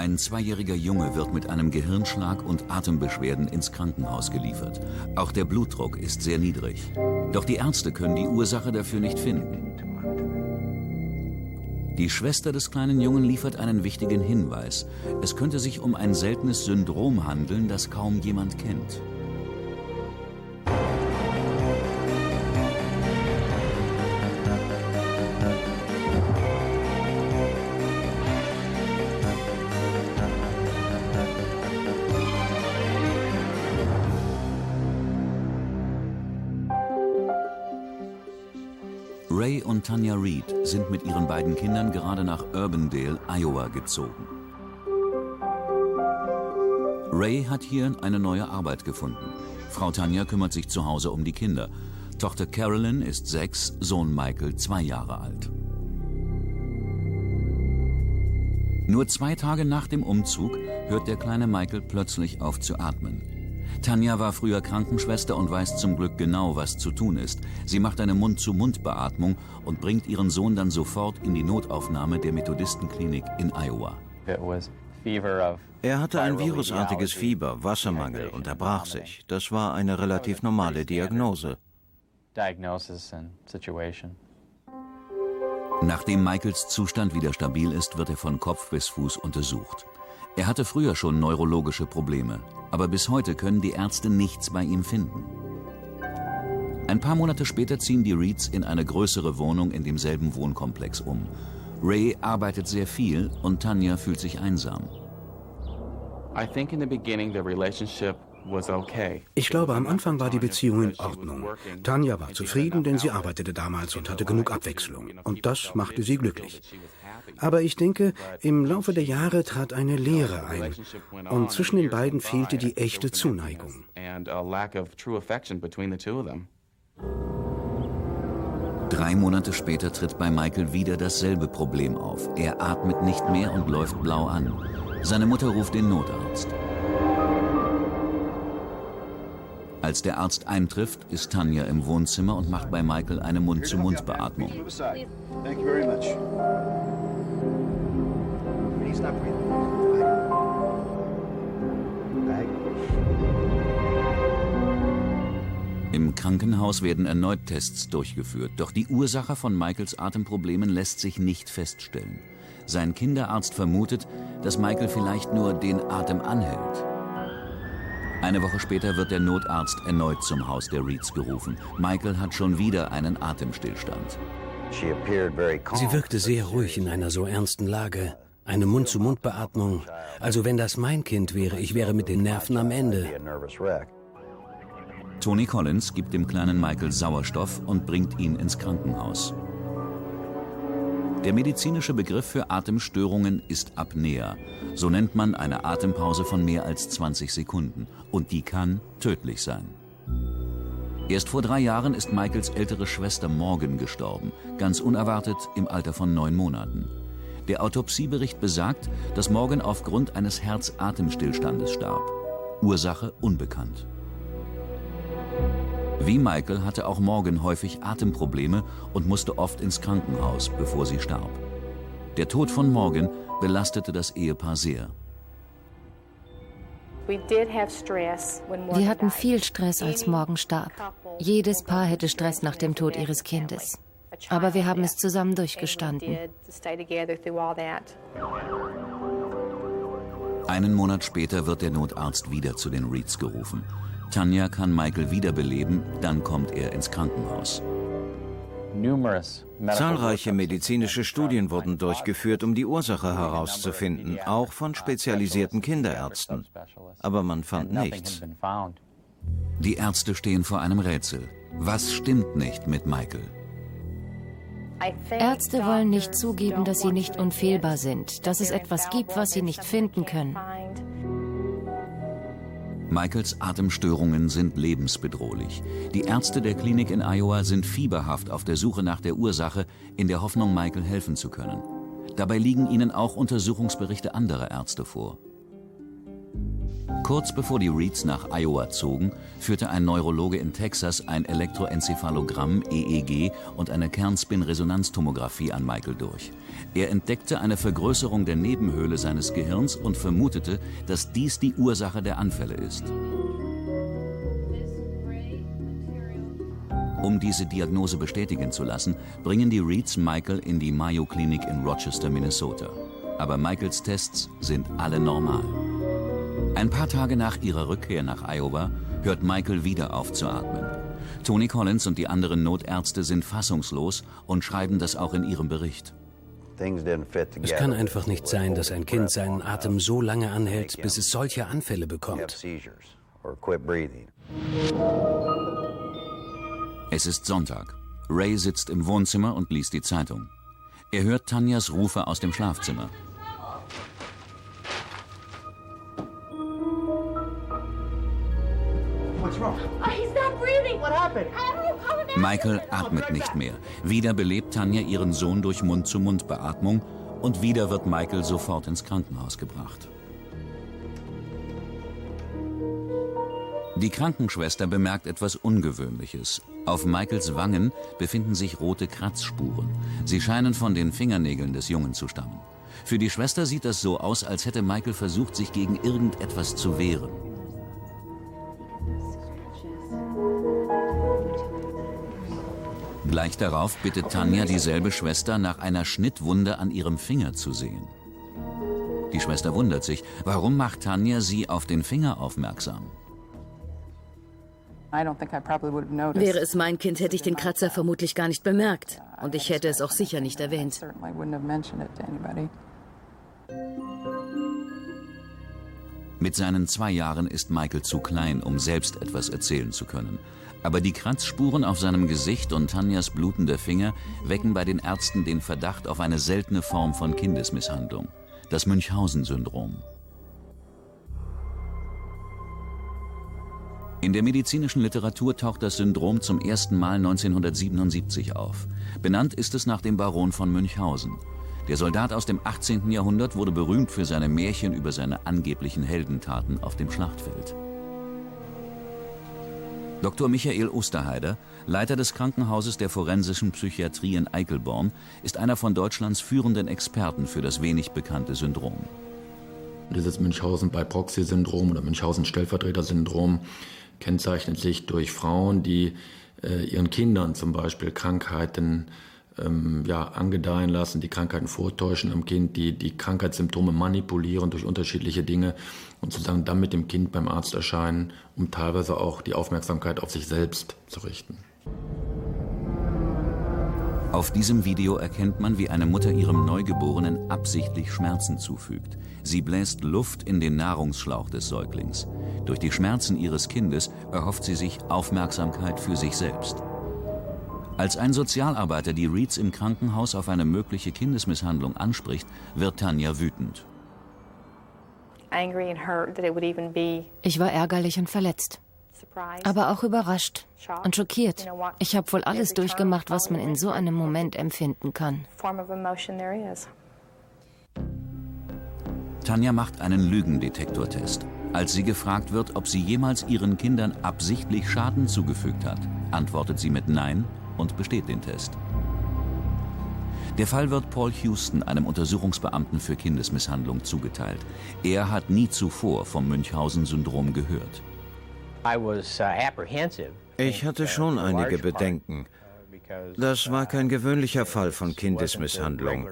Ein zweijähriger Junge wird mit einem Gehirnschlag und Atembeschwerden ins Krankenhaus geliefert. Auch der Blutdruck ist sehr niedrig. Doch die Ärzte können die Ursache dafür nicht finden. Die Schwester des kleinen Jungen liefert einen wichtigen Hinweis. Es könnte sich um ein seltenes Syndrom handeln, das kaum jemand kennt. Tanya Reed sind mit ihren beiden Kindern gerade nach Urbandale, Iowa gezogen. Ray hat hier eine neue Arbeit gefunden. Frau Tanya kümmert sich zu Hause um die Kinder. Tochter Carolyn ist sechs, Sohn Michael zwei Jahre alt. Nur zwei Tage nach dem Umzug hört der kleine Michael plötzlich auf zu atmen. Tanja war früher Krankenschwester und weiß zum Glück genau, was zu tun ist. Sie macht eine Mund-zu-Mund-Beatmung und bringt ihren Sohn dann sofort in die Notaufnahme der Methodistenklinik in Iowa. Er hatte ein virusartiges Fieber, Wassermangel und erbrach sich. Das war eine relativ normale Diagnose. Nachdem Michaels Zustand wieder stabil ist, wird er von Kopf bis Fuß untersucht. Er hatte früher schon neurologische Probleme, aber bis heute können die Ärzte nichts bei ihm finden. Ein paar Monate später ziehen die Reeds in eine größere Wohnung in demselben Wohnkomplex um. Ray arbeitet sehr viel und Tanya fühlt sich einsam. Ich glaube, am Anfang war die Beziehung in Ordnung. Tanja war zufrieden, denn sie arbeitete damals und hatte genug Abwechslung. Und das machte sie glücklich. Aber ich denke, im Laufe der Jahre trat eine Leere ein. Und zwischen den beiden fehlte die echte Zuneigung. Drei Monate später tritt bei Michael wieder dasselbe Problem auf. Er atmet nicht mehr und läuft blau an. Seine Mutter ruft den Notarzt. Als der Arzt eintrifft, ist Tanja im Wohnzimmer und macht bei Michael eine Mund-zu-Mund-Beatmung. Im Krankenhaus werden erneut Tests durchgeführt, doch die Ursache von Michaels Atemproblemen lässt sich nicht feststellen. Sein Kinderarzt vermutet, dass Michael vielleicht nur den Atem anhält. Eine Woche später wird der Notarzt erneut zum Haus der Reeds gerufen. Michael hat schon wieder einen Atemstillstand. Sie wirkte sehr ruhig in einer so ernsten Lage. Eine Mund-zu-Mund-Beatmung. Also wenn das mein Kind wäre, ich wäre mit den Nerven am Ende. Tony Collins gibt dem kleinen Michael Sauerstoff und bringt ihn ins Krankenhaus. Der medizinische Begriff für Atemstörungen ist Apnea. So nennt man eine Atempause von mehr als 20 Sekunden. Und die kann tödlich sein. Erst vor drei Jahren ist Michaels ältere Schwester Morgan gestorben, ganz unerwartet im Alter von neun Monaten. Der Autopsiebericht besagt, dass Morgan aufgrund eines Herzatemstillstandes starb. Ursache unbekannt. Wie Michael hatte auch Morgan häufig Atemprobleme und musste oft ins Krankenhaus, bevor sie starb. Der Tod von Morgan belastete das Ehepaar sehr. Wir hatten viel Stress, als Morgan starb. Jedes Paar hätte Stress nach dem Tod ihres Kindes. Aber wir haben es zusammen durchgestanden. Einen Monat später wird der Notarzt wieder zu den Reeds gerufen. Tanja kann Michael wiederbeleben, dann kommt er ins Krankenhaus. Zahlreiche medizinische Studien wurden durchgeführt, um die Ursache herauszufinden, auch von spezialisierten Kinderärzten. Aber man fand nichts. Die Ärzte stehen vor einem Rätsel. Was stimmt nicht mit Michael? Ärzte wollen nicht zugeben, dass sie nicht unfehlbar sind, dass es etwas gibt, was sie nicht finden können. Michaels Atemstörungen sind lebensbedrohlich. Die Ärzte der Klinik in Iowa sind fieberhaft auf der Suche nach der Ursache, in der Hoffnung, Michael helfen zu können. Dabei liegen ihnen auch Untersuchungsberichte anderer Ärzte vor. Kurz bevor die Reeds nach Iowa zogen, führte ein Neurologe in Texas ein Elektroenzephalogramm EEG und eine Kernspin-Resonanztomographie an Michael durch. Er entdeckte eine Vergrößerung der Nebenhöhle seines Gehirns und vermutete, dass dies die Ursache der Anfälle ist. Um diese Diagnose bestätigen zu lassen, bringen die Reeds Michael in die Mayo Klinik in Rochester, Minnesota. Aber Michaels Tests sind alle normal. Ein paar Tage nach ihrer Rückkehr nach Iowa hört Michael wieder auf zu atmen. Tony Collins und die anderen Notärzte sind fassungslos und schreiben das auch in ihrem Bericht. Es kann einfach nicht sein, dass ein Kind seinen Atem so lange anhält, bis es solche Anfälle bekommt. Es ist Sonntag. Ray sitzt im Wohnzimmer und liest die Zeitung. Er hört Tanjas Rufe aus dem Schlafzimmer. Michael atmet nicht mehr. Wieder belebt Tanja ihren Sohn durch Mund-zu-Mund-Beatmung und wieder wird Michael sofort ins Krankenhaus gebracht. Die Krankenschwester bemerkt etwas Ungewöhnliches. Auf Michaels Wangen befinden sich rote Kratzspuren. Sie scheinen von den Fingernägeln des Jungen zu stammen. Für die Schwester sieht das so aus, als hätte Michael versucht, sich gegen irgendetwas zu wehren. Gleich darauf bittet Tanja dieselbe Schwester, nach einer Schnittwunde an ihrem Finger zu sehen. Die Schwester wundert sich, warum macht Tanja sie auf den Finger aufmerksam? Wäre es mein Kind, hätte ich den Kratzer vermutlich gar nicht bemerkt. Und ich hätte es auch sicher nicht erwähnt. Mit seinen zwei Jahren ist Michael zu klein, um selbst etwas erzählen zu können. Aber die Kratzspuren auf seinem Gesicht und Tanjas blutende Finger wecken bei den Ärzten den Verdacht auf eine seltene Form von Kindesmisshandlung, das Münchhausen-Syndrom. In der medizinischen Literatur taucht das Syndrom zum ersten Mal 1977 auf. Benannt ist es nach dem Baron von Münchhausen. Der Soldat aus dem 18. Jahrhundert wurde berühmt für seine Märchen über seine angeblichen Heldentaten auf dem Schlachtfeld. Dr. Michael Osterheider, Leiter des Krankenhauses der forensischen Psychiatrie in Eichelborn, ist einer von Deutschlands führenden Experten für das wenig bekannte Syndrom. Dieses Münchhausen-bei-Proxy-Syndrom oder Münchhausen-Stellvertreter-Syndrom kennzeichnet sich durch Frauen, die äh, ihren Kindern zum Beispiel Krankheiten ähm, ja, angedeihen lassen, die Krankheiten vortäuschen am Kind, die die Krankheitssymptome manipulieren durch unterschiedliche Dinge und sozusagen dann mit dem Kind beim Arzt erscheinen, um teilweise auch die Aufmerksamkeit auf sich selbst zu richten. Auf diesem Video erkennt man, wie eine Mutter ihrem Neugeborenen absichtlich Schmerzen zufügt. Sie bläst Luft in den Nahrungsschlauch des Säuglings. Durch die Schmerzen ihres Kindes erhofft sie sich Aufmerksamkeit für sich selbst. Als ein Sozialarbeiter die Reeds im Krankenhaus auf eine mögliche Kindesmisshandlung anspricht, wird Tanja wütend. Ich war ärgerlich und verletzt, aber auch überrascht und schockiert. Ich habe wohl alles durchgemacht, was man in so einem Moment empfinden kann. Tanja macht einen Lügendetektortest. Als sie gefragt wird, ob sie jemals ihren Kindern absichtlich Schaden zugefügt hat, antwortet sie mit Nein und besteht den Test. Der Fall wird Paul Houston, einem Untersuchungsbeamten für Kindesmisshandlung, zugeteilt. Er hat nie zuvor vom Münchhausen-Syndrom gehört. Uh, ich hatte schon einige Bedenken. Das war kein gewöhnlicher Fall von Kindesmisshandlung.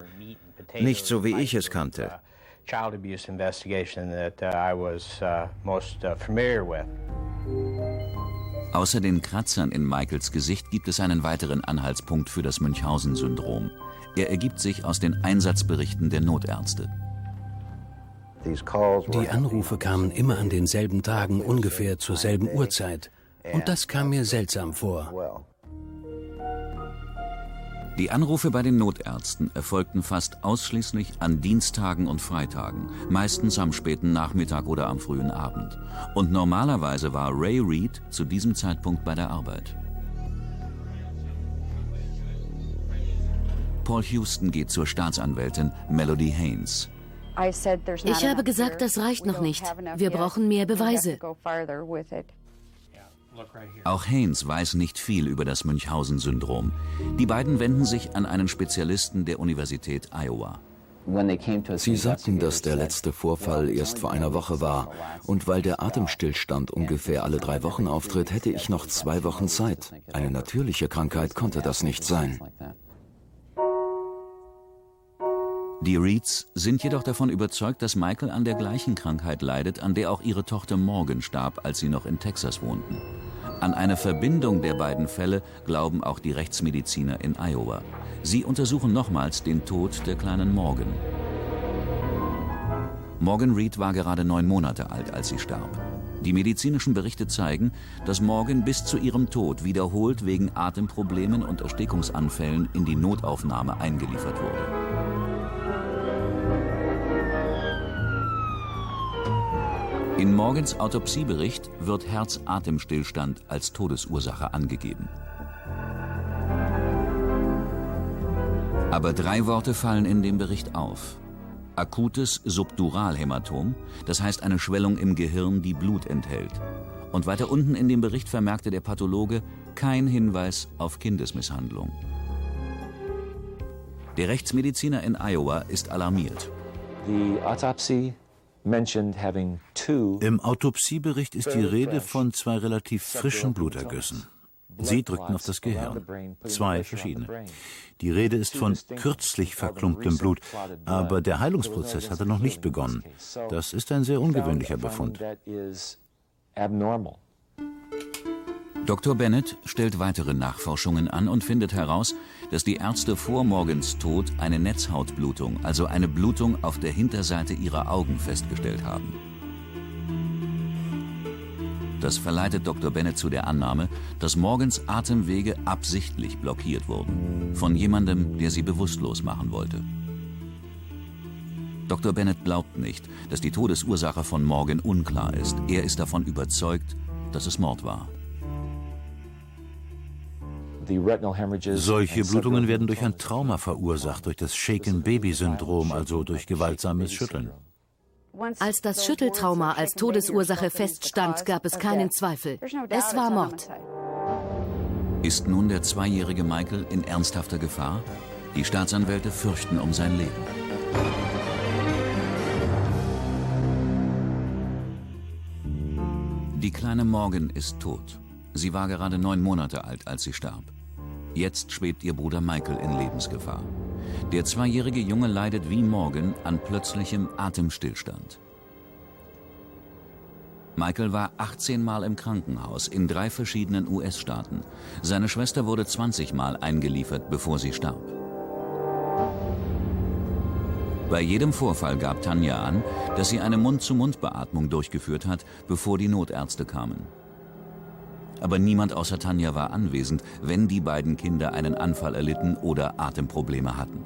Nicht so, wie ich es kannte. Child abuse investigation that uh, I was uh, most familiar with. Außer den Kratzern in Michaels Gesicht gibt es einen weiteren Anhaltspunkt für das Münchhausen-Syndrom. Er ergibt sich aus den Einsatzberichten der Notärzte. Die Anrufe kamen immer an denselben Tagen ungefähr zur selben Uhrzeit. Und das kam mir seltsam vor. Die Anrufe bei den Notärzten erfolgten fast ausschließlich an Dienstagen und Freitagen, meistens am späten Nachmittag oder am frühen Abend. Und normalerweise war Ray Reed zu diesem Zeitpunkt bei der Arbeit. Paul Houston geht zur Staatsanwältin Melody Haynes. Ich habe gesagt, das reicht noch nicht. Wir brauchen mehr Beweise. Auch Haynes weiß nicht viel über das Münchhausen-Syndrom. Die beiden wenden sich an einen Spezialisten der Universität Iowa. Sie sagten, dass der letzte Vorfall erst vor einer Woche war. Und weil der Atemstillstand ungefähr alle drei Wochen auftritt, hätte ich noch zwei Wochen Zeit. Eine natürliche Krankheit konnte das nicht sein. Die Reeds sind jedoch davon überzeugt, dass Michael an der gleichen Krankheit leidet, an der auch ihre Tochter Morgan starb, als sie noch in Texas wohnten. An eine Verbindung der beiden Fälle glauben auch die Rechtsmediziner in Iowa. Sie untersuchen nochmals den Tod der kleinen Morgan. Morgan Reed war gerade neun Monate alt, als sie starb. Die medizinischen Berichte zeigen, dass Morgan bis zu ihrem Tod wiederholt wegen Atemproblemen und Erstickungsanfällen in die Notaufnahme eingeliefert wurde. In Morgens Autopsiebericht wird Herz-Atemstillstand als Todesursache angegeben. Aber drei Worte fallen in dem Bericht auf. Akutes Subduralhämatom, das heißt eine Schwellung im Gehirn, die Blut enthält. Und weiter unten in dem Bericht vermerkte der Pathologe kein Hinweis auf Kindesmisshandlung. Der Rechtsmediziner in Iowa ist alarmiert. Die Autopsie im Autopsiebericht ist die Rede von zwei relativ frischen Blutergüssen. Sie drückten auf das Gehirn. Zwei verschiedene. Die Rede ist von kürzlich verklumptem Blut, aber der Heilungsprozess hatte noch nicht begonnen. Das ist ein sehr ungewöhnlicher Befund. Dr. Bennett stellt weitere Nachforschungen an und findet heraus, dass die Ärzte vor Morgens Tod eine Netzhautblutung, also eine Blutung auf der Hinterseite ihrer Augen festgestellt haben. Das verleitet Dr. Bennett zu der Annahme, dass Morgens Atemwege absichtlich blockiert wurden. Von jemandem, der sie bewusstlos machen wollte. Dr. Bennett glaubt nicht, dass die Todesursache von Morgan unklar ist. Er ist davon überzeugt, dass es Mord war. Solche Blutungen werden durch ein Trauma verursacht, durch das Shaken-Baby-Syndrom, also durch gewaltsames Schütteln. Als das Schütteltrauma als Todesursache feststand, gab es keinen Zweifel. Es war Mord. Ist nun der zweijährige Michael in ernsthafter Gefahr? Die Staatsanwälte fürchten um sein Leben. Die kleine Morgan ist tot. Sie war gerade neun Monate alt, als sie starb. Jetzt schwebt ihr Bruder Michael in Lebensgefahr. Der zweijährige Junge leidet wie Morgan an plötzlichem Atemstillstand. Michael war 18 Mal im Krankenhaus in drei verschiedenen US-Staaten. Seine Schwester wurde 20 Mal eingeliefert, bevor sie starb. Bei jedem Vorfall gab Tanja an, dass sie eine Mund-zu-Mund-Beatmung durchgeführt hat, bevor die Notärzte kamen. Aber niemand außer Tanja war anwesend, wenn die beiden Kinder einen Anfall erlitten oder Atemprobleme hatten.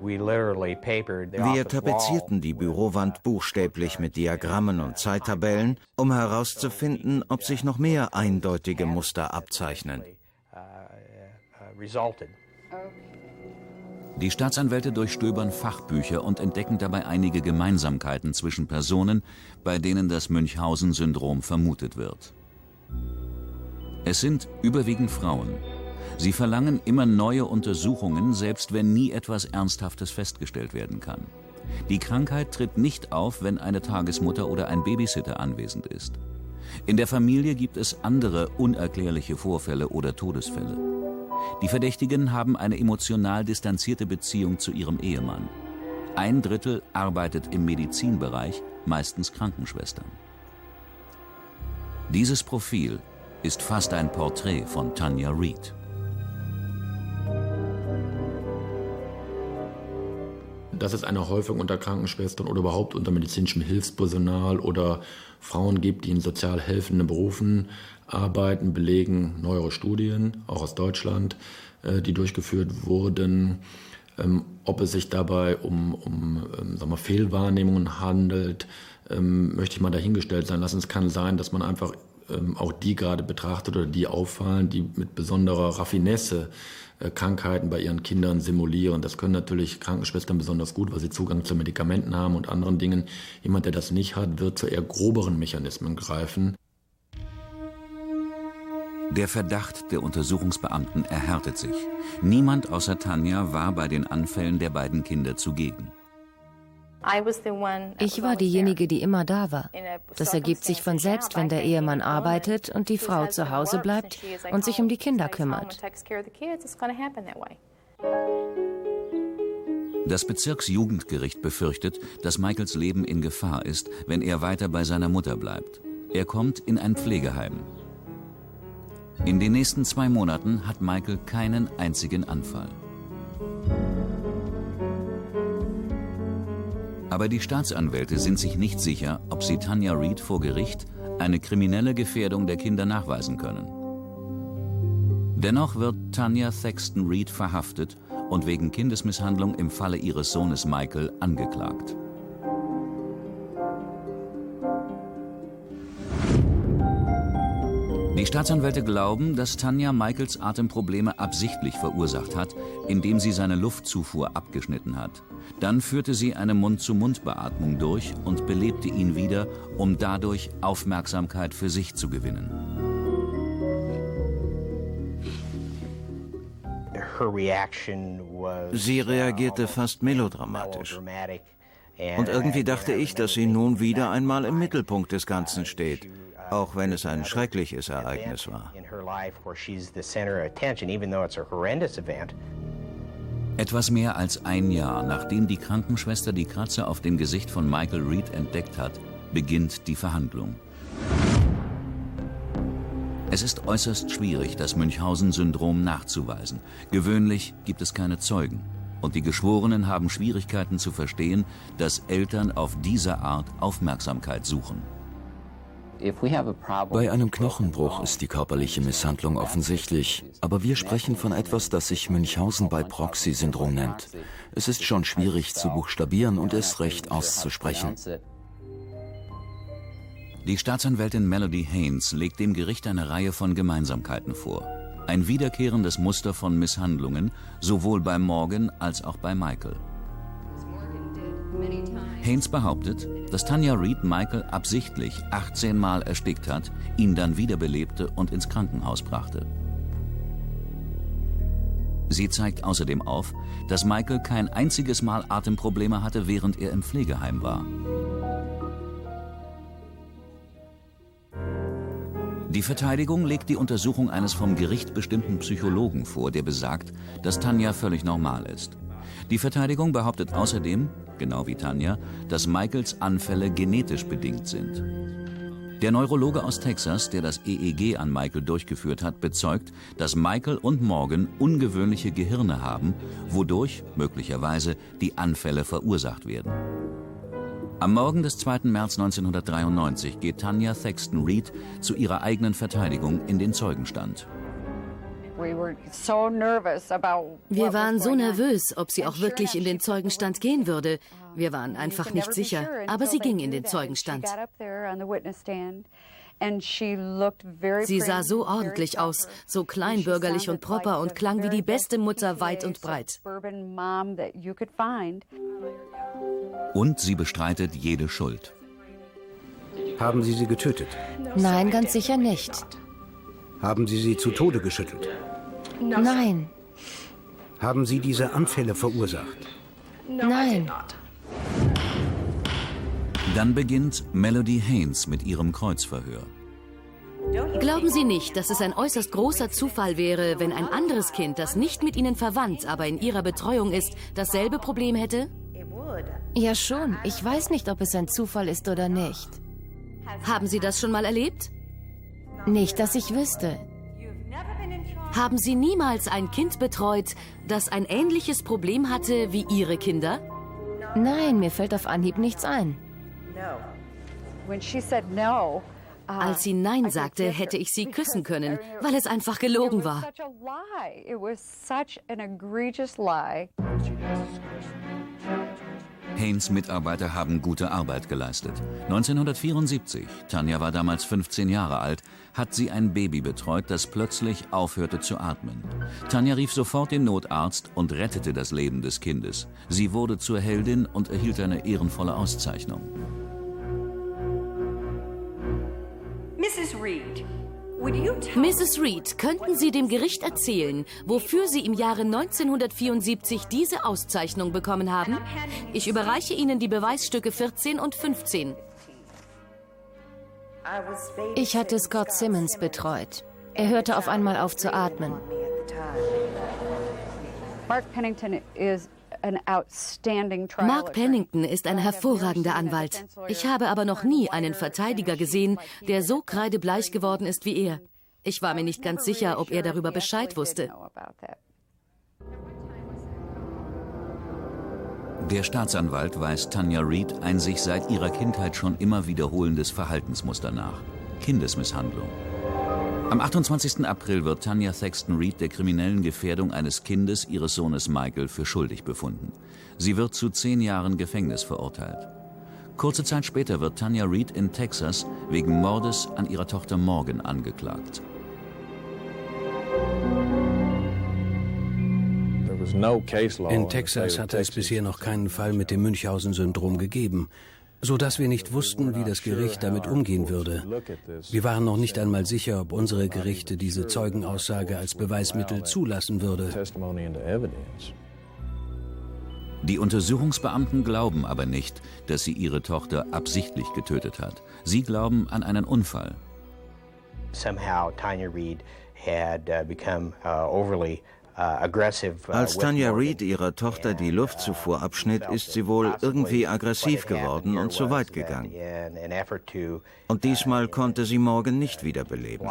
Wir tapezierten die Bürowand buchstäblich mit Diagrammen und Zeittabellen, um herauszufinden, ob sich noch mehr eindeutige Muster abzeichnen. Die Staatsanwälte durchstöbern Fachbücher und entdecken dabei einige Gemeinsamkeiten zwischen Personen, bei denen das Münchhausen-Syndrom vermutet wird. Es sind überwiegend Frauen. Sie verlangen immer neue Untersuchungen, selbst wenn nie etwas Ernsthaftes festgestellt werden kann. Die Krankheit tritt nicht auf, wenn eine Tagesmutter oder ein Babysitter anwesend ist. In der Familie gibt es andere unerklärliche Vorfälle oder Todesfälle. Die Verdächtigen haben eine emotional distanzierte Beziehung zu ihrem Ehemann. Ein Drittel arbeitet im Medizinbereich, meistens Krankenschwestern. Dieses Profil ist fast ein Porträt von Tanya Reid. Dass es eine Häufung unter Krankenschwestern oder überhaupt unter medizinischem Hilfspersonal oder Frauen gibt, die in sozial helfenden Berufen arbeiten, belegen neuere Studien, auch aus Deutschland, äh, die durchgeführt wurden. Ähm, ob es sich dabei um, um ähm, sagen wir, Fehlwahrnehmungen handelt, ähm, möchte ich mal dahingestellt sein lassen. Es kann sein, dass man einfach ähm, auch die gerade betrachtet oder die auffallen, die mit besonderer Raffinesse äh, Krankheiten bei ihren Kindern simulieren. Das können natürlich Krankenschwestern besonders gut, weil sie Zugang zu Medikamenten haben und anderen Dingen. Jemand, der das nicht hat, wird zu eher groberen Mechanismen greifen. Der Verdacht der Untersuchungsbeamten erhärtet sich. Niemand außer Tanja war bei den Anfällen der beiden Kinder zugegen. Ich war diejenige, die immer da war. Das ergibt sich von selbst, wenn der Ehemann arbeitet und die Frau zu Hause bleibt und sich um die Kinder kümmert. Das Bezirksjugendgericht befürchtet, dass Michaels Leben in Gefahr ist, wenn er weiter bei seiner Mutter bleibt. Er kommt in ein Pflegeheim. In den nächsten zwei Monaten hat Michael keinen einzigen Anfall. Aber die Staatsanwälte sind sich nicht sicher, ob sie Tanja Reed vor Gericht eine kriminelle Gefährdung der Kinder nachweisen können. Dennoch wird Tanja Thaxton Reed verhaftet und wegen Kindesmisshandlung im Falle ihres Sohnes Michael angeklagt. Die Staatsanwälte glauben, dass Tanja Michaels Atemprobleme absichtlich verursacht hat, indem sie seine Luftzufuhr abgeschnitten hat. Dann führte sie eine Mund-zu-Mund-Beatmung durch und belebte ihn wieder, um dadurch Aufmerksamkeit für sich zu gewinnen. Sie reagierte fast melodramatisch. Und irgendwie dachte ich, dass sie nun wieder einmal im Mittelpunkt des Ganzen steht, auch wenn es ein schreckliches Ereignis war. Etwas mehr als ein Jahr nachdem die Krankenschwester die Kratzer auf dem Gesicht von Michael Reed entdeckt hat, beginnt die Verhandlung. Es ist äußerst schwierig, das Münchhausen-Syndrom nachzuweisen. Gewöhnlich gibt es keine Zeugen. Und die Geschworenen haben Schwierigkeiten zu verstehen, dass Eltern auf diese Art Aufmerksamkeit suchen. Bei einem Knochenbruch ist die körperliche Misshandlung offensichtlich, aber wir sprechen von etwas, das sich Münchhausen bei Proxy-Syndrom nennt. Es ist schon schwierig zu buchstabieren und es recht auszusprechen. Die Staatsanwältin Melody Haynes legt dem Gericht eine Reihe von Gemeinsamkeiten vor. Ein wiederkehrendes Muster von Misshandlungen, sowohl bei Morgan als auch bei Michael. Haynes behauptet, dass Tanja Reed Michael absichtlich 18 Mal erstickt hat, ihn dann wiederbelebte und ins Krankenhaus brachte. Sie zeigt außerdem auf, dass Michael kein einziges Mal Atemprobleme hatte, während er im Pflegeheim war. Die Verteidigung legt die Untersuchung eines vom Gericht bestimmten Psychologen vor, der besagt, dass Tanja völlig normal ist. Die Verteidigung behauptet außerdem, genau wie Tanja, dass Michaels Anfälle genetisch bedingt sind. Der Neurologe aus Texas, der das EEG an Michael durchgeführt hat, bezeugt, dass Michael und Morgan ungewöhnliche Gehirne haben, wodurch möglicherweise die Anfälle verursacht werden. Am Morgen des 2. März 1993 geht Tanja Thaxton Reed zu ihrer eigenen Verteidigung in den Zeugenstand. Wir waren so nervös, ob sie auch wirklich in den Zeugenstand gehen würde. Wir waren einfach nicht sicher, aber sie ging in den Zeugenstand. Sie sah so ordentlich aus, so kleinbürgerlich und proper und klang wie die beste Mutter weit und breit. Und sie bestreitet jede Schuld. Haben Sie sie getötet? Nein, ganz sicher nicht. Haben Sie sie zu Tode geschüttelt? Nein. Haben Sie diese Anfälle verursacht? Nein. Dann beginnt Melody Haynes mit ihrem Kreuzverhör. Glauben Sie nicht, dass es ein äußerst großer Zufall wäre, wenn ein anderes Kind, das nicht mit Ihnen verwandt, aber in Ihrer Betreuung ist, dasselbe Problem hätte? Ja schon. Ich weiß nicht, ob es ein Zufall ist oder nicht. Haben Sie das schon mal erlebt? Nicht, dass ich wüsste. Haben Sie niemals ein Kind betreut, das ein ähnliches Problem hatte wie Ihre Kinder? Nein, mir fällt auf Anhieb nichts ein. Als sie Nein sagte, hätte ich sie küssen können, weil es einfach gelogen war. Haynes Mitarbeiter haben gute Arbeit geleistet. 1974, Tanja war damals 15 Jahre alt, hat sie ein Baby betreut, das plötzlich aufhörte zu atmen. Tanja rief sofort den Notarzt und rettete das Leben des Kindes. Sie wurde zur Heldin und erhielt eine ehrenvolle Auszeichnung. Mrs. Reed, Mrs. Reed, könnten Sie dem Gericht erzählen, wofür Sie im Jahre 1974 diese Auszeichnung bekommen haben? Ich überreiche Ihnen die Beweisstücke 14 und 15. Ich hatte Scott Simmons betreut. Er hörte auf einmal auf zu atmen. Mark Pennington ist Mark Pennington ist ein hervorragender Anwalt. Ich habe aber noch nie einen Verteidiger gesehen, der so kreidebleich geworden ist wie er. Ich war mir nicht ganz sicher, ob er darüber Bescheid wusste. Der Staatsanwalt weist Tanja Reed ein sich seit ihrer Kindheit schon immer wiederholendes Verhaltensmuster nach. Kindesmisshandlung. Am 28. April wird Tanya Thaxton Reed der kriminellen Gefährdung eines Kindes ihres Sohnes Michael für schuldig befunden. Sie wird zu zehn Jahren Gefängnis verurteilt. Kurze Zeit später wird Tanya Reed in Texas wegen Mordes an ihrer Tochter Morgan angeklagt. In Texas hatte es bisher noch keinen Fall mit dem Münchhausen-Syndrom gegeben so dass wir nicht wussten, wie das Gericht damit umgehen würde. Wir waren noch nicht einmal sicher, ob unsere Gerichte diese Zeugenaussage als Beweismittel zulassen würde. Die Untersuchungsbeamten glauben aber nicht, dass sie ihre Tochter absichtlich getötet hat. Sie glauben an einen Unfall. Somehow Tanya Reed had uh, become uh, overly Als Tanya Reed ihrer Tochter die Luftzufuhr uh, abschnitt, ist sie wohl irgendwie aggressiv geworden und zu weit gegangen. Und diesmal konnte sie Morgan nicht wiederbeleben.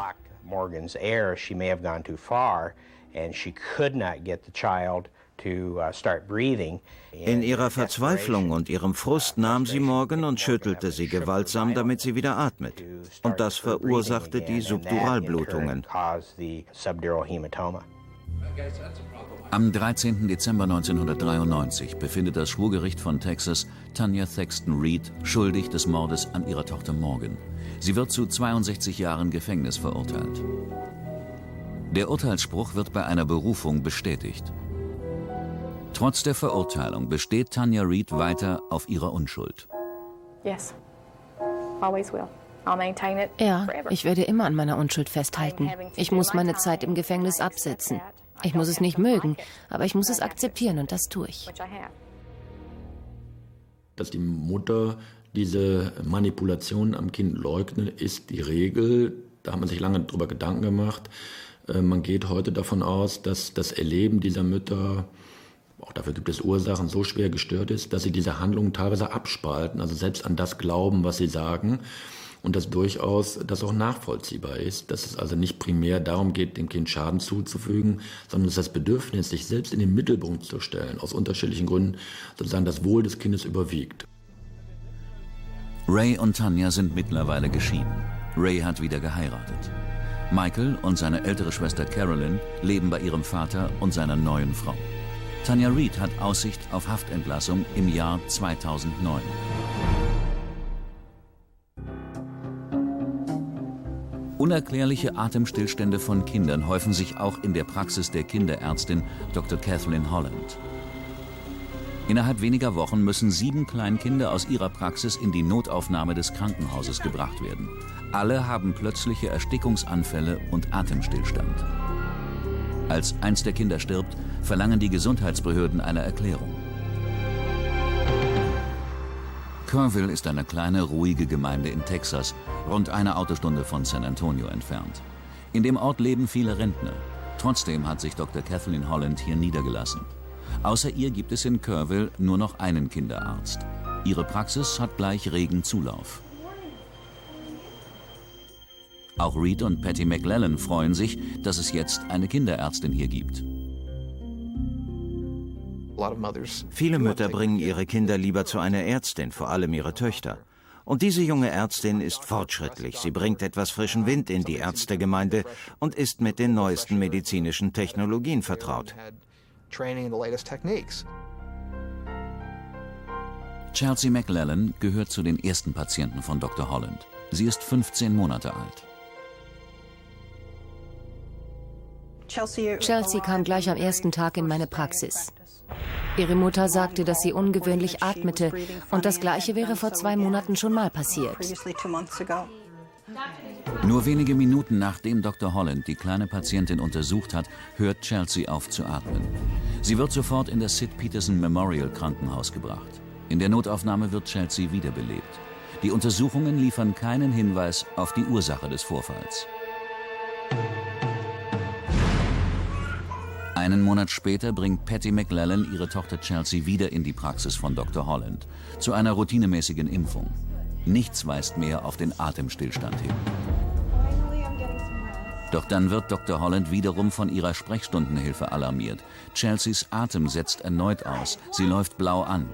In ihrer Verzweiflung und ihrem Frust nahm sie Morgan und schüttelte sie gewaltsam, damit sie wieder atmet. Und das verursachte die Subduralblutungen. Am 13. Dezember 1993 befindet das Schwurgericht von Texas Tanya Thaxton Reed schuldig des Mordes an ihrer Tochter Morgan. Sie wird zu 62 Jahren Gefängnis verurteilt. Der Urteilsspruch wird bei einer Berufung bestätigt. Trotz der Verurteilung besteht Tanya Reed weiter auf ihrer Unschuld. Yes. Always will. Ja, ich werde immer an meiner Unschuld festhalten. Ich muss meine Zeit im Gefängnis absitzen. Ich muss es nicht mögen, aber ich muss es akzeptieren und das tue ich. Dass die Mutter diese Manipulation am Kind leugnet, ist die Regel. Da hat man sich lange darüber Gedanken gemacht. Äh, man geht heute davon aus, dass das Erleben dieser Mütter, auch dafür gibt es Ursachen, so schwer gestört ist, dass sie diese Handlungen teilweise abspalten, also selbst an das glauben, was sie sagen und dass durchaus das auch nachvollziehbar ist, dass es also nicht primär darum geht, dem Kind Schaden zuzufügen, sondern dass das Bedürfnis, sich selbst in den Mittelpunkt zu stellen, aus unterschiedlichen Gründen sozusagen das Wohl des Kindes überwiegt. Ray und Tanja sind mittlerweile geschieden. Ray hat wieder geheiratet. Michael und seine ältere Schwester Carolyn leben bei ihrem Vater und seiner neuen Frau. Tanja Reed hat Aussicht auf Haftentlassung im Jahr 2009. Unerklärliche Atemstillstände von Kindern häufen sich auch in der Praxis der Kinderärztin Dr. Kathleen Holland. Innerhalb weniger Wochen müssen sieben Kleinkinder aus ihrer Praxis in die Notaufnahme des Krankenhauses gebracht werden. Alle haben plötzliche Erstickungsanfälle und Atemstillstand. Als eins der Kinder stirbt, verlangen die Gesundheitsbehörden eine Erklärung. Kerrville ist eine kleine, ruhige Gemeinde in Texas, rund eine Autostunde von San Antonio entfernt. In dem Ort leben viele Rentner. Trotzdem hat sich Dr. Kathleen Holland hier niedergelassen. Außer ihr gibt es in Kerrville nur noch einen Kinderarzt. Ihre Praxis hat gleich regen Zulauf. Auch Reed und Patty McLellan freuen sich, dass es jetzt eine Kinderärztin hier gibt. Viele Mütter bringen ihre Kinder lieber zu einer Ärztin, vor allem ihre Töchter. Und diese junge Ärztin ist fortschrittlich. Sie bringt etwas frischen Wind in die Ärztegemeinde und ist mit den neuesten medizinischen Technologien vertraut. Chelsea McLellan gehört zu den ersten Patienten von Dr. Holland. Sie ist 15 Monate alt. Chelsea kam gleich am ersten Tag in meine Praxis. Ihre Mutter sagte, dass sie ungewöhnlich atmete und das gleiche wäre vor zwei Monaten schon mal passiert. Nur wenige Minuten nachdem Dr. Holland die kleine Patientin untersucht hat, hört Chelsea auf zu atmen. Sie wird sofort in das Sid Peterson Memorial Krankenhaus gebracht. In der Notaufnahme wird Chelsea wiederbelebt. Die Untersuchungen liefern keinen Hinweis auf die Ursache des Vorfalls. Einen Monat später bringt Patty McLellan ihre Tochter Chelsea wieder in die Praxis von Dr. Holland zu einer routinemäßigen Impfung. Nichts weist mehr auf den Atemstillstand hin. Doch dann wird Dr. Holland wiederum von ihrer Sprechstundenhilfe alarmiert. Chelseas Atem setzt erneut aus. Sie läuft blau an.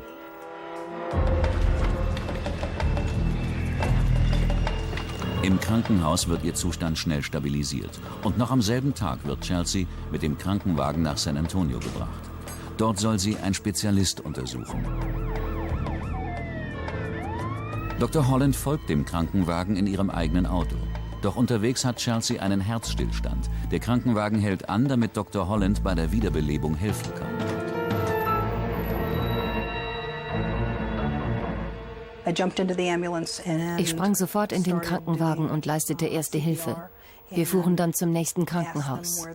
Im Krankenhaus wird ihr Zustand schnell stabilisiert. Und noch am selben Tag wird Chelsea mit dem Krankenwagen nach San Antonio gebracht. Dort soll sie ein Spezialist untersuchen. Dr. Holland folgt dem Krankenwagen in ihrem eigenen Auto. Doch unterwegs hat Chelsea einen Herzstillstand. Der Krankenwagen hält an, damit Dr. Holland bei der Wiederbelebung helfen kann. Ich sprang sofort in den Krankenwagen und leistete erste Hilfe. Wir fuhren dann zum nächsten Krankenhaus.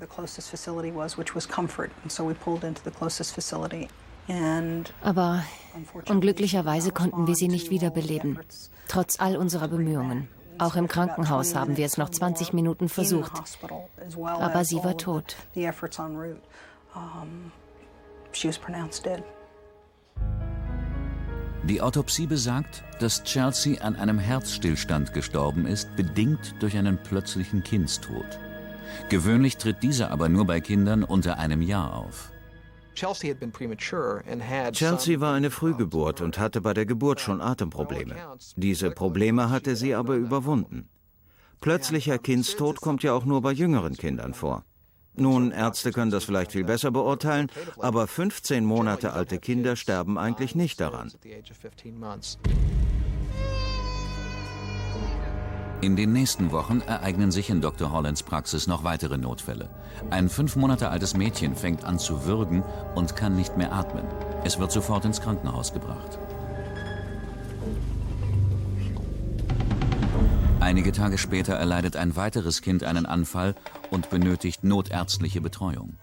Aber unglücklicherweise konnten wir sie nicht wiederbeleben, trotz all unserer Bemühungen. Auch im Krankenhaus haben wir es noch 20 Minuten versucht. Aber sie war tot. Die Autopsie besagt, dass Chelsea an einem Herzstillstand gestorben ist, bedingt durch einen plötzlichen Kindstod. Gewöhnlich tritt dieser aber nur bei Kindern unter einem Jahr auf. Chelsea war eine Frühgeburt und hatte bei der Geburt schon Atemprobleme. Diese Probleme hatte sie aber überwunden. Plötzlicher Kindstod kommt ja auch nur bei jüngeren Kindern vor. Nun, Ärzte können das vielleicht viel besser beurteilen, aber 15 Monate alte Kinder sterben eigentlich nicht daran. In den nächsten Wochen ereignen sich in Dr. Hollands Praxis noch weitere Notfälle. Ein fünf Monate altes Mädchen fängt an zu würgen und kann nicht mehr atmen. Es wird sofort ins Krankenhaus gebracht. Einige Tage später erleidet ein weiteres Kind einen Anfall und benötigt notärztliche Betreuung.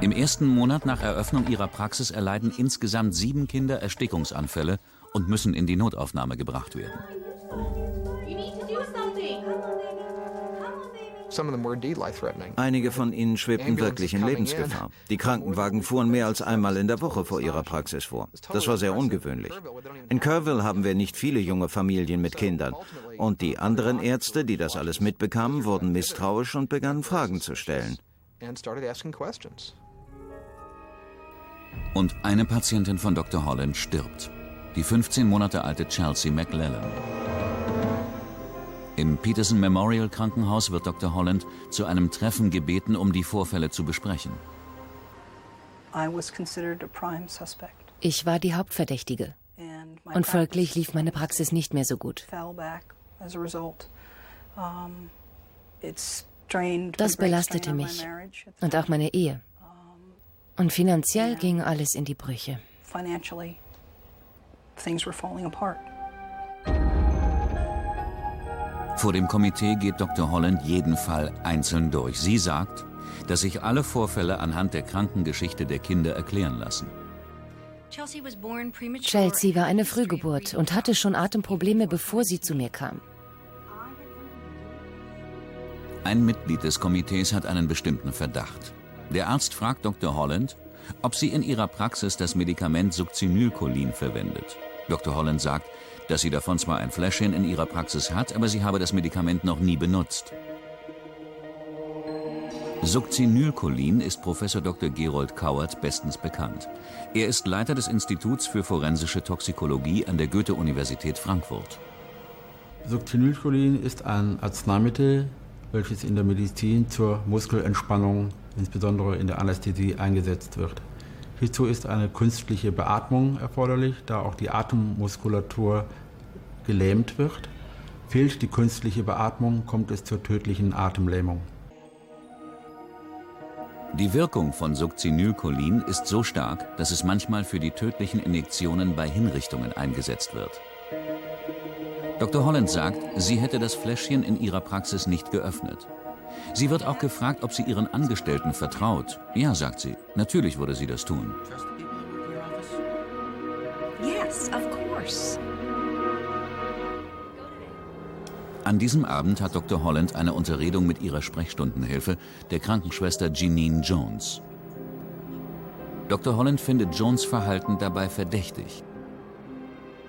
Im ersten Monat nach Eröffnung ihrer Praxis erleiden insgesamt sieben Kinder Erstickungsanfälle und müssen in die Notaufnahme gebracht werden. Einige von ihnen schwebten wirklich in Lebensgefahr. Die Krankenwagen fuhren mehr als einmal in der Woche vor ihrer Praxis vor. Das war sehr ungewöhnlich. In Kerrville haben wir nicht viele junge Familien mit Kindern. Und die anderen Ärzte, die das alles mitbekamen, wurden misstrauisch und begannen Fragen zu stellen. Und eine Patientin von Dr. Holland stirbt die 15 Monate alte Chelsea McLellan. Im Peterson Memorial Krankenhaus wird Dr. Holland zu einem Treffen gebeten, um die Vorfälle zu besprechen. Ich war die Hauptverdächtige. Und folglich lief meine Praxis nicht mehr so gut. Das belastete mich und auch meine Ehe. Und finanziell ging alles in die Brüche. Things were falling apart. Vor dem Komitee geht Dr. Holland jeden Fall einzeln durch. Sie sagt, dass sich alle Vorfälle anhand der Krankengeschichte der Kinder erklären lassen. Chelsea war eine Frühgeburt und hatte schon Atemprobleme, bevor sie zu mir kam. Ein Mitglied des Komitees hat einen bestimmten Verdacht. Der Arzt fragt Dr. Holland, ob sie in ihrer Praxis das Medikament Succinylcholin verwendet. Dr. Holland sagt, dass sie davon zwar ein Fläschchen in ihrer Praxis hat, aber sie habe das Medikament noch nie benutzt. Succinylcholin ist Professor Dr. Gerold Kauert bestens bekannt. Er ist Leiter des Instituts für forensische Toxikologie an der Goethe-Universität Frankfurt. Succinylcholin ist ein Arzneimittel, welches in der Medizin zur Muskelentspannung, insbesondere in der Anästhesie, eingesetzt wird. Hierzu ist eine künstliche Beatmung erforderlich, da auch die Atemmuskulatur gelähmt wird. Fehlt die künstliche Beatmung, kommt es zur tödlichen Atemlähmung. Die Wirkung von Succinylcholin ist so stark, dass es manchmal für die tödlichen Injektionen bei Hinrichtungen eingesetzt wird. Dr. Holland sagt, sie hätte das Fläschchen in ihrer Praxis nicht geöffnet. Sie wird auch gefragt, ob sie ihren Angestellten vertraut. Ja, sagt sie, natürlich würde sie das tun. Yes, of course. An diesem Abend hat Dr. Holland eine Unterredung mit ihrer Sprechstundenhilfe, der Krankenschwester Jeanine Jones. Dr. Holland findet Jones Verhalten dabei verdächtig.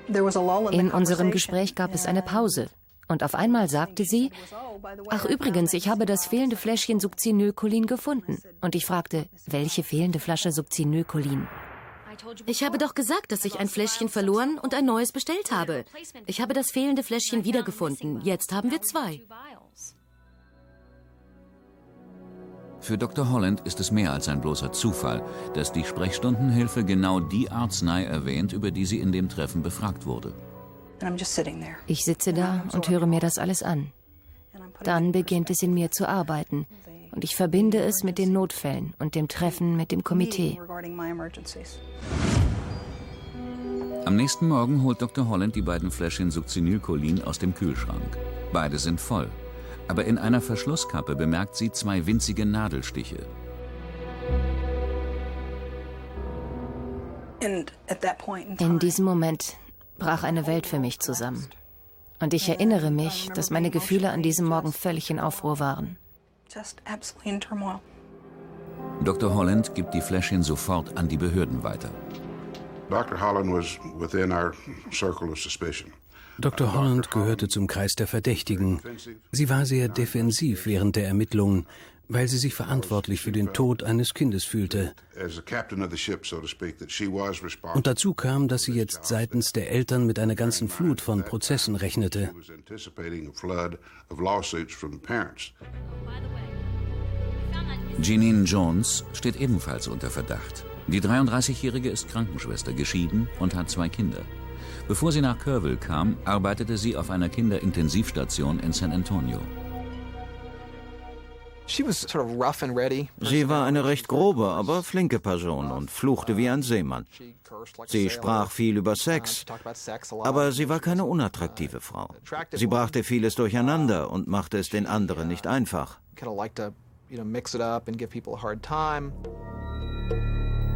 In unserem Gespräch gab es eine Pause. Und auf einmal sagte sie, ach übrigens, ich habe das fehlende Fläschchen Succinylcholin gefunden. Und ich fragte, welche fehlende Flasche Succinylcholin? Ich habe doch gesagt, dass ich ein Fläschchen verloren und ein neues bestellt habe. Ich habe das fehlende Fläschchen wiedergefunden. Jetzt haben wir zwei. Für Dr. Holland ist es mehr als ein bloßer Zufall, dass die Sprechstundenhilfe genau die Arznei erwähnt, über die sie in dem Treffen befragt wurde. Ich sitze da und höre mir das alles an. Dann beginnt es in mir zu arbeiten und ich verbinde es mit den Notfällen und dem Treffen mit dem Komitee. Am nächsten Morgen holt Dr. Holland die beiden Fläschchen Succinylcholin aus dem Kühlschrank. Beide sind voll. Aber in einer Verschlusskappe bemerkt sie zwei winzige Nadelstiche. In diesem Moment brach eine Welt für mich zusammen. Und ich erinnere mich, dass meine Gefühle an diesem Morgen völlig in Aufruhr waren. Dr. Holland gibt die Fläschchen sofort an die Behörden weiter. Dr. Holland was within our circle of suspicion. Dr. Holland gehörte zum Kreis der Verdächtigen. Sie war sehr defensiv während der Ermittlungen, weil sie sich verantwortlich für den Tod eines Kindes fühlte. Und dazu kam, dass sie jetzt seitens der Eltern mit einer ganzen Flut von Prozessen rechnete. Jeanine Jones steht ebenfalls unter Verdacht. Die 33-Jährige ist Krankenschwester, geschieden und hat zwei Kinder. Bevor sie nach Kerrville kam, arbeitete sie auf einer Kinderintensivstation in San Antonio. Sie war eine recht grobe, aber flinke Person und fluchte wie ein Seemann. Sie sprach viel über Sex, aber sie war keine unattraktive Frau. Sie brachte vieles durcheinander und machte es den anderen nicht einfach.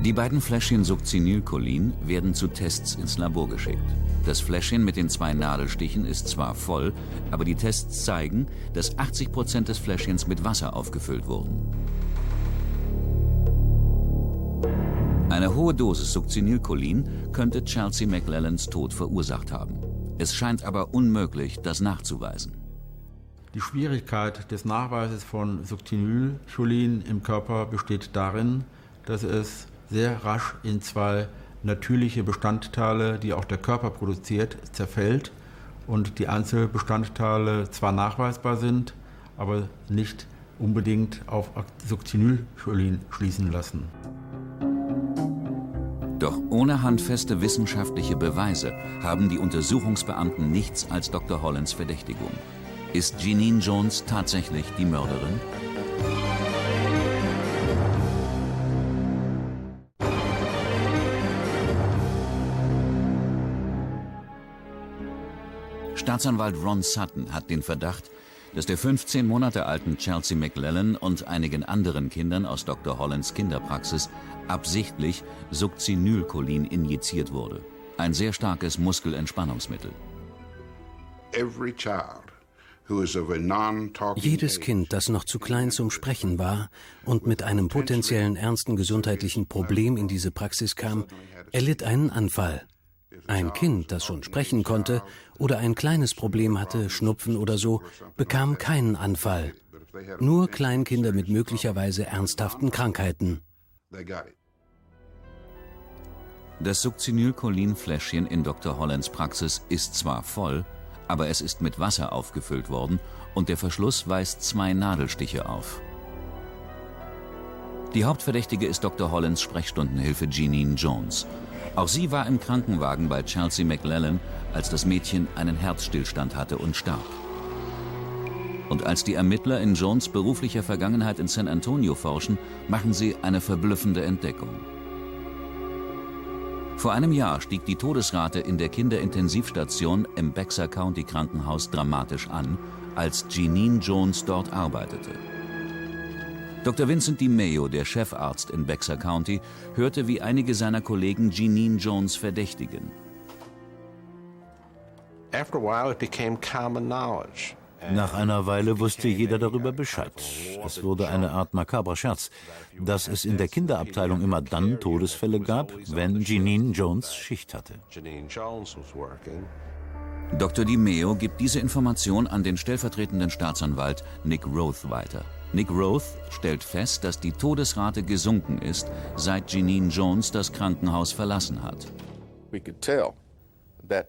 Die beiden Fläschchen Succinylcholin werden zu Tests ins Labor geschickt. Das Fläschchen mit den zwei Nadelstichen ist zwar voll, aber die Tests zeigen, dass 80 Prozent des Fläschchens mit Wasser aufgefüllt wurden. Eine hohe Dosis Succinylcholin könnte Chelsea McLellans Tod verursacht haben. Es scheint aber unmöglich, das nachzuweisen. Die Schwierigkeit des Nachweises von Succinylcholin im Körper besteht darin, dass es sehr rasch in zwei natürliche Bestandteile, die auch der Körper produziert, zerfällt und die Einzelbestandteile zwar nachweisbar sind, aber nicht unbedingt auf Succinylcholin schließen lassen. Doch ohne handfeste wissenschaftliche Beweise haben die Untersuchungsbeamten nichts als Dr. Hollands Verdächtigung. Ist Jeanine Jones tatsächlich die Mörderin? Staatsanwalt Ron Sutton hat den Verdacht, dass der 15 Monate alten Chelsea McLellan und einigen anderen Kindern aus Dr. Hollands Kinderpraxis absichtlich Succinylcholin injiziert wurde. Ein sehr starkes Muskelentspannungsmittel. Jedes Kind, das noch zu klein zum Sprechen war und mit einem potenziellen ernsten gesundheitlichen Problem in diese Praxis kam, erlitt einen Anfall. Ein Kind, das schon sprechen konnte oder ein kleines Problem hatte, Schnupfen oder so, bekam keinen Anfall. Nur Kleinkinder mit möglicherweise ernsthaften Krankheiten. Das Succinylcholin-Fläschchen in Dr. Hollands Praxis ist zwar voll, aber es ist mit Wasser aufgefüllt worden und der Verschluss weist zwei Nadelstiche auf. Die Hauptverdächtige ist Dr. Hollands Sprechstundenhilfe Jeanine Jones. Auch sie war im Krankenwagen bei Chelsea McLellan, als das Mädchen einen Herzstillstand hatte und starb. Und als die Ermittler in Jones beruflicher Vergangenheit in San Antonio forschen, machen sie eine verblüffende Entdeckung. Vor einem Jahr stieg die Todesrate in der Kinderintensivstation im Bexar County Krankenhaus dramatisch an, als Jeanine Jones dort arbeitete. Dr. Vincent DiMeo, der Chefarzt in Bexar County, hörte, wie einige seiner Kollegen Jeanine Jones verdächtigen. After a while it became common knowledge nach einer Weile wusste jeder darüber Bescheid. Es wurde eine Art makabrer Scherz, dass es in der Kinderabteilung immer dann Todesfälle gab, wenn Jeanine Jones Schicht hatte. Dr. DiMeo gibt diese Information an den stellvertretenden Staatsanwalt Nick Roth weiter. Nick Roth stellt fest, dass die Todesrate gesunken ist, seit Jeanine Jones das Krankenhaus verlassen hat.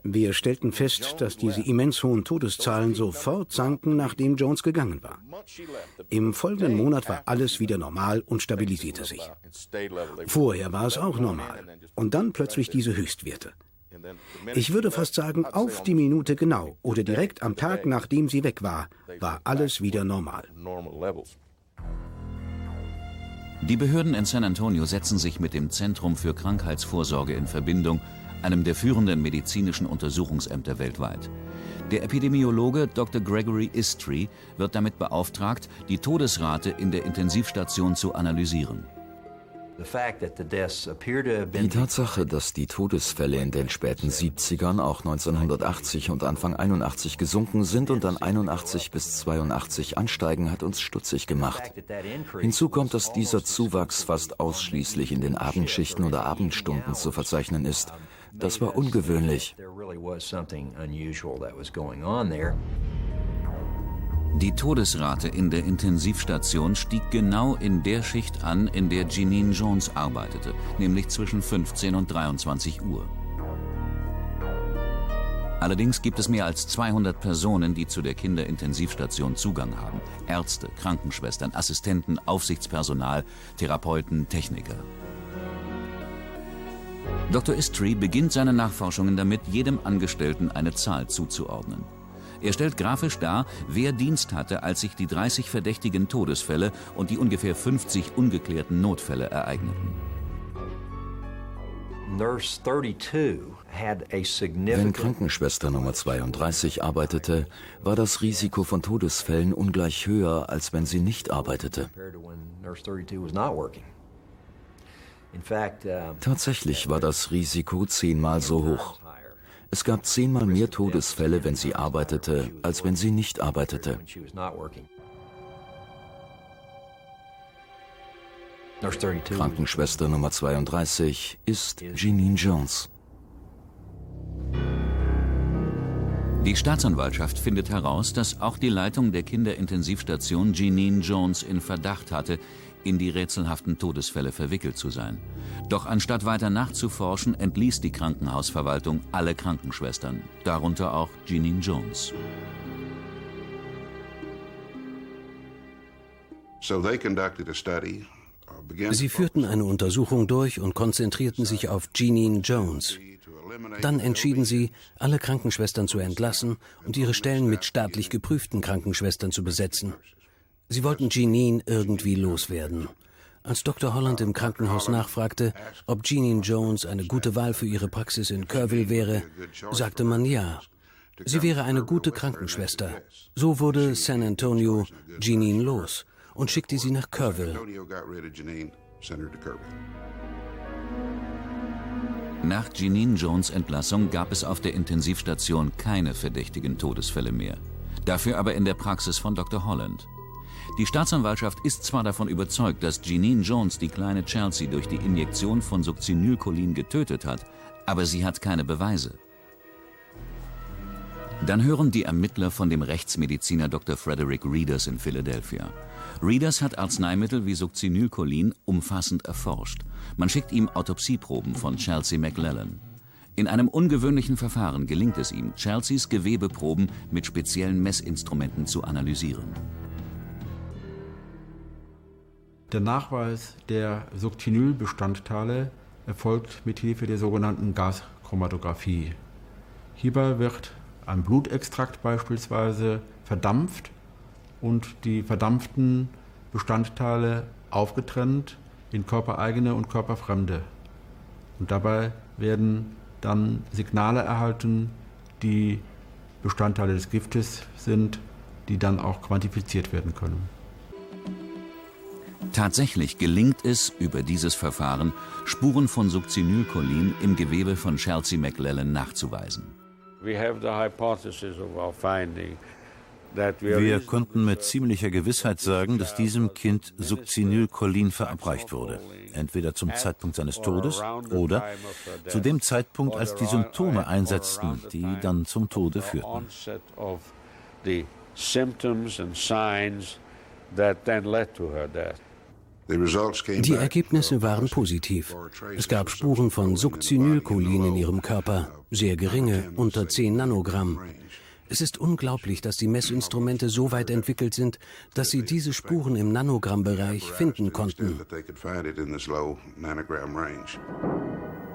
Wir stellten fest, dass diese immens hohen Todeszahlen sofort sanken, nachdem Jones gegangen war. Im folgenden Monat war alles wieder normal und stabilisierte sich. Vorher war es auch normal. Und dann plötzlich diese Höchstwerte. Ich würde fast sagen, auf die Minute genau oder direkt am Tag, nachdem sie weg war, war alles wieder normal. Die Behörden in San Antonio setzen sich mit dem Zentrum für Krankheitsvorsorge in Verbindung einem der führenden medizinischen Untersuchungsämter weltweit. Der Epidemiologe Dr. Gregory Istry wird damit beauftragt, die Todesrate in der Intensivstation zu analysieren. Die Tatsache, dass die Todesfälle in den späten 70ern, auch 1980 und Anfang 81 gesunken sind und dann 81 bis 82 ansteigen, hat uns stutzig gemacht. Hinzu kommt, dass dieser Zuwachs fast ausschließlich in den Abendschichten oder Abendstunden zu verzeichnen ist. Das war ungewöhnlich. Die Todesrate in der Intensivstation stieg genau in der Schicht an, in der Jeanine Jones arbeitete, nämlich zwischen 15 und 23 Uhr. Allerdings gibt es mehr als 200 Personen, die zu der Kinderintensivstation Zugang haben. Ärzte, Krankenschwestern, Assistenten, Aufsichtspersonal, Therapeuten, Techniker. Dr. Istry beginnt seine Nachforschungen damit, jedem Angestellten eine Zahl zuzuordnen. Er stellt grafisch dar, wer Dienst hatte, als sich die 30 verdächtigen Todesfälle und die ungefähr 50 ungeklärten Notfälle ereigneten. Wenn Krankenschwester Nummer 32 arbeitete, war das Risiko von Todesfällen ungleich höher, als wenn sie nicht arbeitete. Tatsächlich war das Risiko zehnmal so hoch. Es gab zehnmal mehr Todesfälle, wenn sie arbeitete, als wenn sie nicht arbeitete. Krankenschwester Nummer 32 ist Jeanine Jones. Die Staatsanwaltschaft findet heraus, dass auch die Leitung der Kinderintensivstation Jeanine Jones in Verdacht hatte, in die rätselhaften Todesfälle verwickelt zu sein. Doch anstatt weiter nachzuforschen, entließ die Krankenhausverwaltung alle Krankenschwestern, darunter auch Jeanine Jones. Sie führten eine Untersuchung durch und konzentrierten sich auf Jeanine Jones. Dann entschieden sie, alle Krankenschwestern zu entlassen und ihre Stellen mit staatlich geprüften Krankenschwestern zu besetzen. Sie wollten Jeanine irgendwie loswerden. Als Dr. Holland im Krankenhaus nachfragte, ob Jeanine Jones eine gute Wahl für ihre Praxis in Kerrville wäre, sagte man ja. Sie wäre eine gute Krankenschwester. So wurde San Antonio Jeanine los und schickte sie nach Kerrville. Nach Jeanine Jones Entlassung gab es auf der Intensivstation keine verdächtigen Todesfälle mehr. Dafür aber in der Praxis von Dr. Holland. Die Staatsanwaltschaft ist zwar davon überzeugt, dass Jeanine Jones die kleine Chelsea durch die Injektion von Succinylcholin getötet hat, aber sie hat keine Beweise. Dann hören die Ermittler von dem Rechtsmediziner Dr. Frederick Reeders in Philadelphia. Reeders hat Arzneimittel wie Succinylcholin umfassend erforscht. Man schickt ihm Autopsieproben von Chelsea McLellan. In einem ungewöhnlichen Verfahren gelingt es ihm, Chelseas Gewebeproben mit speziellen Messinstrumenten zu analysieren. Der Nachweis der Succinylbestandteile erfolgt mit Hilfe der sogenannten Gaschromatographie. Hierbei wird ein Blutextrakt beispielsweise verdampft und die verdampften Bestandteile aufgetrennt in körpereigene und körperfremde. Und dabei werden dann Signale erhalten, die Bestandteile des Giftes sind, die dann auch quantifiziert werden können. Tatsächlich gelingt es, über dieses Verfahren Spuren von Succinylcholin im Gewebe von Chelsea McLellan nachzuweisen. Wir konnten mit ziemlicher Gewissheit sagen, dass diesem Kind Succinylcholin verabreicht wurde. Entweder zum Zeitpunkt seines Todes oder zu dem Zeitpunkt, als die Symptome einsetzten, die dann zum Tode führten. Die Ergebnisse waren positiv. Es gab Spuren von Succinylcholin in ihrem Körper, sehr geringe, unter 10 Nanogramm. Es ist unglaublich, dass die Messinstrumente so weit entwickelt sind, dass sie diese Spuren im Nanogrammbereich finden konnten.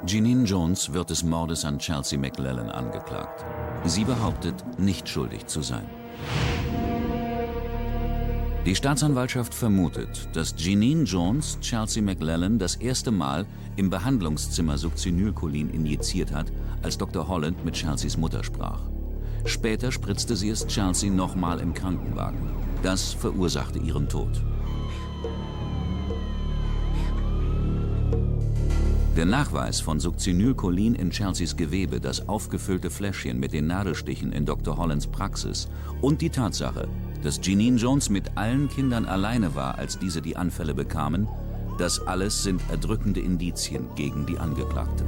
Jeanine Jones wird des Mordes an Chelsea McLellan angeklagt. Sie behauptet, nicht schuldig zu sein. Die Staatsanwaltschaft vermutet, dass Jeanine Jones Chelsea McLellan das erste Mal im Behandlungszimmer Succinylcholin injiziert hat, als Dr. Holland mit Chelseas Mutter sprach. Später spritzte sie es Chelsea nochmal im Krankenwagen. Das verursachte ihren Tod. Der Nachweis von Succinylcholin in Chelseas Gewebe, das aufgefüllte Fläschchen mit den Nadelstichen in Dr. Hollands Praxis und die Tatsache, dass Jeanine Jones mit allen Kindern alleine war, als diese die Anfälle bekamen, das alles sind erdrückende Indizien gegen die Angeklagte.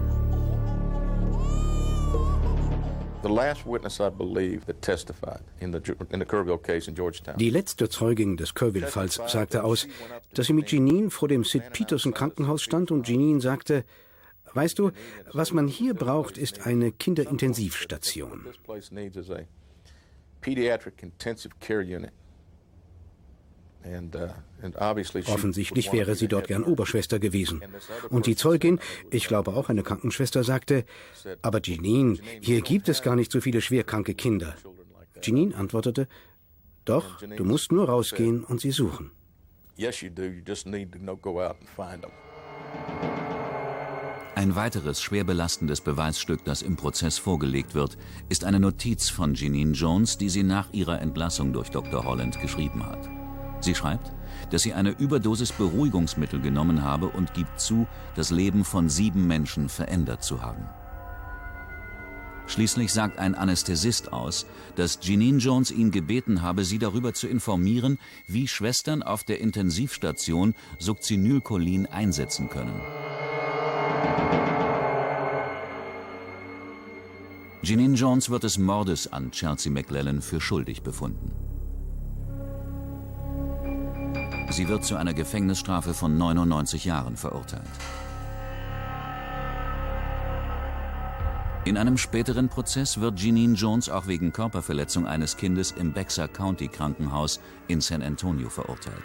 Die letzte Zeugin des Kerrville-Falls sagte aus, dass sie mit Jeanine vor dem Sid Peterson Krankenhaus stand und Jeanine sagte, Weißt du, was man hier braucht, ist eine Kinderintensivstation. Pediatric Intensive Care Unit. Uh, Offensichtlich wäre sie dort gern Oberschwester gewesen. Und die Zeugin, ich glaube auch eine Krankenschwester, sagte, aber Jeanine, hier gibt es gar nicht so viele schwerkranke Kinder. Jeanine antwortete, doch, du musst nur rausgehen und sie suchen. Ein weiteres schwer belastendes Beweisstück, das im Prozess vorgelegt wird, ist eine Notiz von Jeanine Jones, die sie nach ihrer Entlassung durch Dr. Holland geschrieben hat. Sie schreibt, dass sie eine Überdosis Beruhigungsmittel genommen habe und gibt zu, das Leben von sieben Menschen verändert zu haben. Schließlich sagt ein Anästhesist aus, dass Jeanine Jones ihn gebeten habe, sie darüber zu informieren, wie Schwestern auf der Intensivstation Succinylcholin einsetzen können. Jeanine Jones wird des Mordes an Chelsea McLellan für schuldig befunden. Sie wird zu einer Gefängnisstrafe von 99 Jahren verurteilt. In einem späteren Prozess wird Jeanine Jones auch wegen Körperverletzung eines Kindes im Bexar County Krankenhaus in San Antonio verurteilt.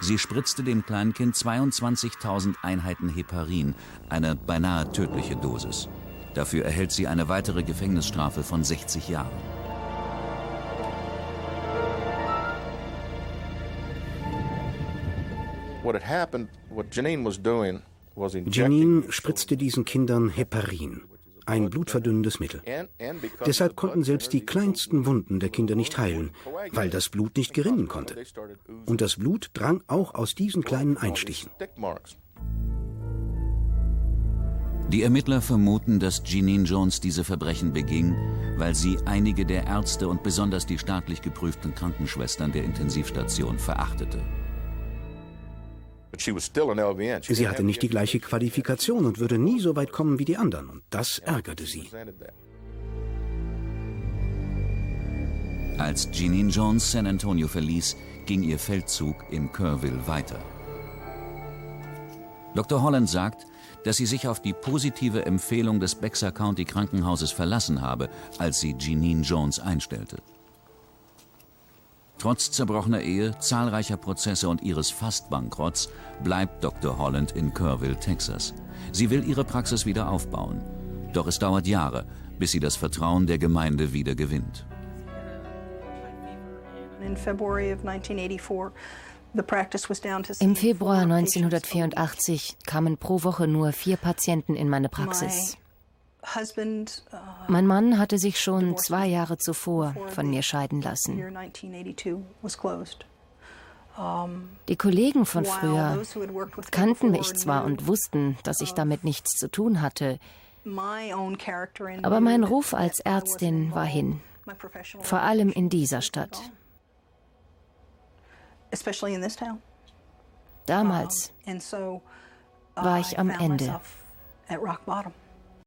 Sie spritzte dem Kleinkind 22.000 Einheiten Heparin, eine beinahe tödliche Dosis. Dafür erhält sie eine weitere Gefängnisstrafe von 60 Jahren. Janine spritzte diesen Kindern Heparin, ein blutverdünnendes Mittel. Deshalb konnten selbst die kleinsten Wunden der Kinder nicht heilen, weil das Blut nicht gerinnen konnte. Und das Blut drang auch aus diesen kleinen Einstichen. Die Ermittler vermuten, dass Jeanine Jones diese Verbrechen beging, weil sie einige der Ärzte und besonders die staatlich geprüften Krankenschwestern der Intensivstation verachtete. Sie hatte nicht die gleiche Qualifikation und würde nie so weit kommen wie die anderen. Und das ärgerte sie. Als Jeanine Jones San Antonio verließ, ging ihr Feldzug in Kerrville weiter. Dr. Holland sagt, dass sie sich auf die positive Empfehlung des Bexar County Krankenhauses verlassen habe, als sie Jeanine Jones einstellte. Trotz zerbrochener Ehe, zahlreicher Prozesse und ihres Fastbankrotts bleibt Dr. Holland in Kerrville, Texas. Sie will ihre Praxis wieder aufbauen. Doch es dauert Jahre, bis sie das Vertrauen der Gemeinde wieder gewinnt. Im Februar 1984 kamen pro Woche nur vier Patienten in meine Praxis. Uh, mein Mann hatte sich schon zwei Jahre zuvor von mir scheiden lassen. Die Kollegen von früher kannten mich zwar und wussten, dass ich damit nichts zu tun hatte, aber mein Ruf als Ärztin war hin, vor allem in dieser Stadt. Damals war ich am Ende.